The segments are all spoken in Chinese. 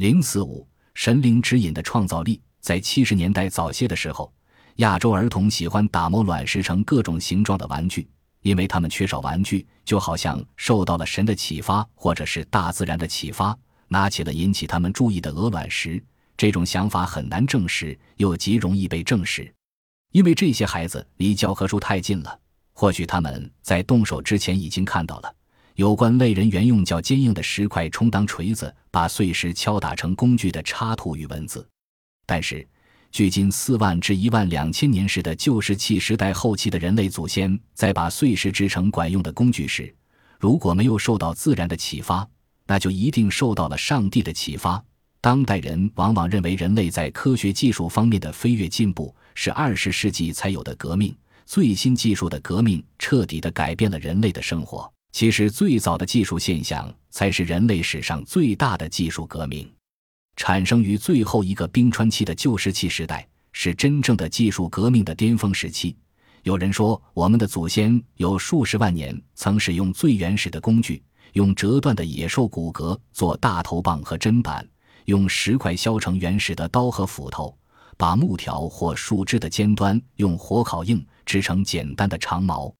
零四五神灵指引的创造力，在七十年代早些的时候，亚洲儿童喜欢打磨卵石成各种形状的玩具，因为他们缺少玩具，就好像受到了神的启发，或者是大自然的启发，拿起了引起他们注意的鹅卵石。这种想法很难证实，又极容易被证实，因为这些孩子离教科书太近了。或许他们在动手之前已经看到了有关类人猿用较坚硬的石块充当锤子，把碎石敲打成工具的插图与文字。但是，距今四万至一万两千年时的旧石器时代后期的人类祖先，在把碎石制成管用的工具时，如果没有受到自然的启发，那就一定受到了上帝的启发。当代人往往认为人类在科学技术方面的飞跃进步是二十世纪才有的革命，最新技术的革命彻底的改变了人类的生活。其实，最早的技术现象才是人类史上最大的技术革命。产生于最后一个冰川期的旧石器时代，是真正的技术革命的巅峰时期。有人说，我们的祖先有数十万年曾使用最原始的工具，用折断的野兽骨骼做大头棒和砧板。用石块削成原始的刀和斧头，把木条或树枝的尖端用火烤硬，制成简单的长矛。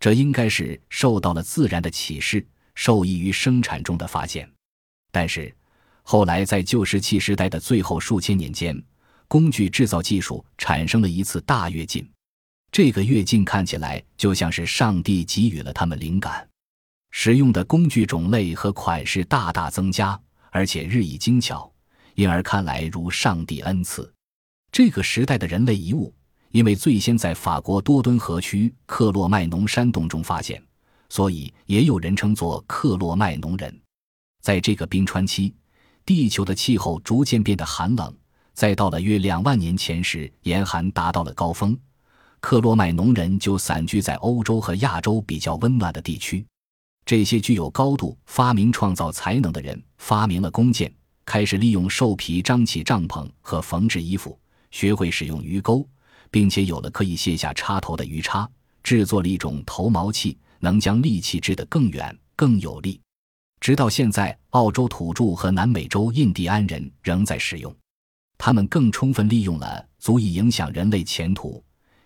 这应该是受到了自然的启示，受益于生产中的发现。但是，后来在旧石器时代的最后数千年间，工具制造技术产生了一次大跃进。这个跃进看起来就像是上帝给予了他们灵感，使用的工具种类和款式大大增加。而且日益精巧，因而看来如上帝恩赐。这个时代的人类遗物，因为最先在法国多敦河区克洛麦农山洞中发现，所以也有人称作克洛麦农人。在这个冰川期，地球的气候逐渐变得寒冷，再到了约两万年前时，严寒达到了高峰，克洛麦农人就散居在欧洲和亚洲比较温暖的地区。这些具有高度发明创造才能的人，发明了弓箭，开始利用兽皮张起帐篷和缝制衣服，学会使用鱼钩，并且有了可以卸下插头的鱼叉，制作了一种头毛器，能将利器掷得更远、更有力。直到现在，澳洲土著和南美洲印第安人仍在使用。他们更充分利用了足以影响人类前途，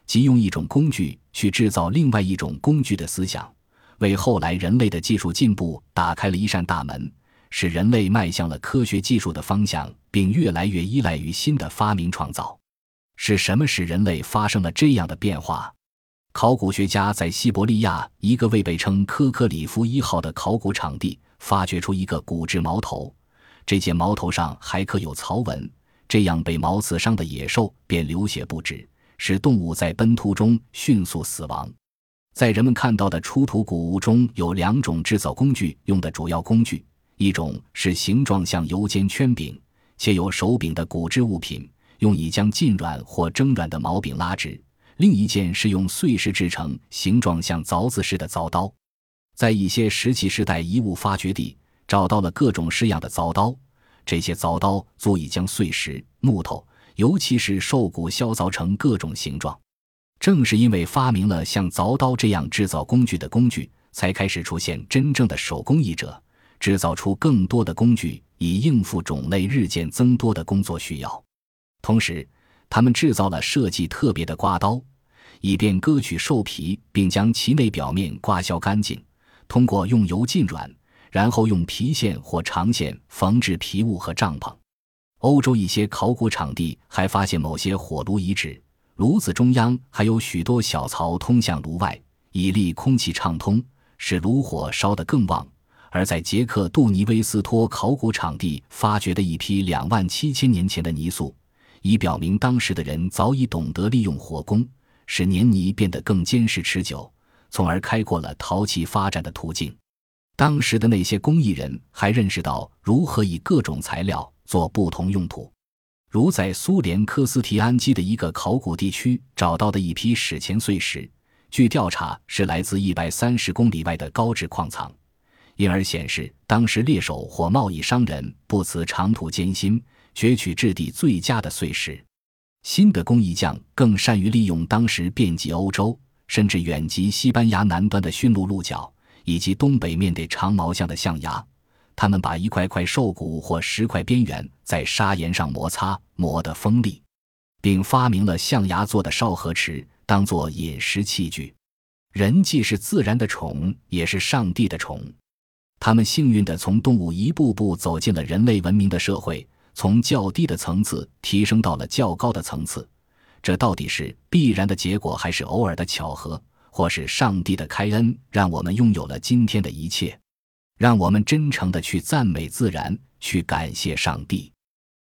即用一种工具去制造另外一种工具的思想。为后来人类的技术进步打开了一扇大门，使人类迈向了科学技术的方向，并越来越依赖于新的发明创造。是什么使人类发生了这样的变化？考古学家在西伯利亚一个未被称科科里夫一号的考古场地发掘出一个骨质矛头，这件矛头上还刻有槽纹，这样被矛刺伤的野兽便流血不止，使动物在奔突中迅速死亡。在人们看到的出土古物中有两种制造工具用的主要工具，一种是形状像油煎圈柄且有手柄的骨质物品，用以将浸软或蒸软的毛柄拉直；另一件是用碎石制成、形状像凿子似的凿刀。在一些石器时代遗物发掘地找到了各种式样的凿刀，这些凿刀足以将碎石、木头，尤其是兽骨削凿成各种形状。正是因为发明了像凿刀这样制造工具的工具，才开始出现真正的手工艺者，制造出更多的工具，以应付种类日渐增多的工作需要。同时，他们制造了设计特别的刮刀，以便割取兽皮，并将其内表面刮削干净。通过用油浸软，然后用皮线或长线缝制皮物和帐篷。欧洲一些考古场地还发现某些火炉遗址。炉子中央还有许多小槽通向炉外，以利空气畅通，使炉火烧得更旺。而在捷克杜尼威斯托考古场地发掘的一批两万七千年前的泥塑，以表明当时的人早已懂得利用火攻，使黏泥变得更坚实持久，从而开阔了陶器发展的途径。当时的那些工艺人还认识到如何以各种材料做不同用途。如在苏联科斯提安基的一个考古地区找到的一批史前碎石，据调查是来自一百三十公里外的高质矿藏，因而显示当时猎手或贸易商人不辞长途艰辛，攫取质地最佳的碎石。新的工艺匠更善于利用当时遍及欧洲，甚至远及西班牙南端的驯鹿鹿角，以及东北面对长毛象的象牙。他们把一块块兽骨或石块边缘在砂岩上摩擦，磨得锋利，并发明了象牙做的哨河池，当做饮食器具。人既是自然的宠，也是上帝的宠。他们幸运地从动物一步步走进了人类文明的社会，从较低的层次提升到了较高的层次。这到底是必然的结果，还是偶尔的巧合，或是上帝的开恩，让我们拥有了今天的一切？让我们真诚地去赞美自然，去感谢上帝。